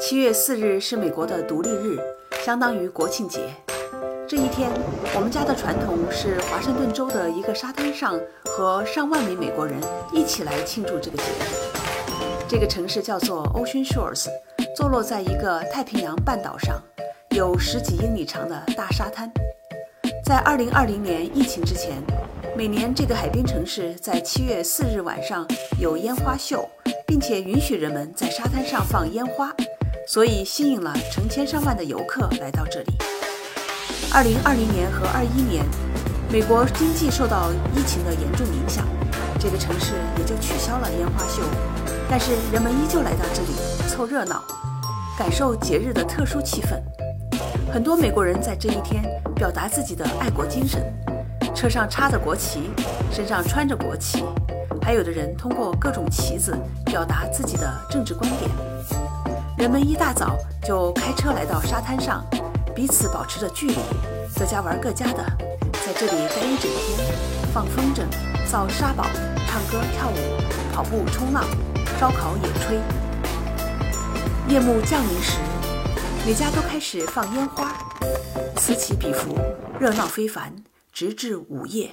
七月四日是美国的独立日，相当于国庆节。这一天，我们家的传统是华盛顿州的一个沙滩上和上万名美国人一起来庆祝这个节日。这个城市叫做 Ocean Shores，坐落在一个太平洋半岛上，有十几英里长的大沙滩。在2020年疫情之前，每年这个海边城市在七月四日晚上有烟花秀，并且允许人们在沙滩上放烟花。所以吸引了成千上万的游客来到这里。二零二零年和二一年，美国经济受到疫情的严重影响，这个城市也就取消了烟花秀。但是人们依旧来到这里凑热闹，感受节日的特殊气氛。很多美国人在这一天表达自己的爱国精神，车上插着国旗，身上穿着国旗，还有的人通过各种旗子表达自己的政治观点。人们一大早就开车来到沙滩上，彼此保持着距离，各家玩各家的，在这里待一整天，放风筝、造沙堡、唱歌跳舞、跑步冲浪、烧烤野炊。夜幕降临时，每家都开始放烟花，此起彼伏，热闹非凡，直至午夜。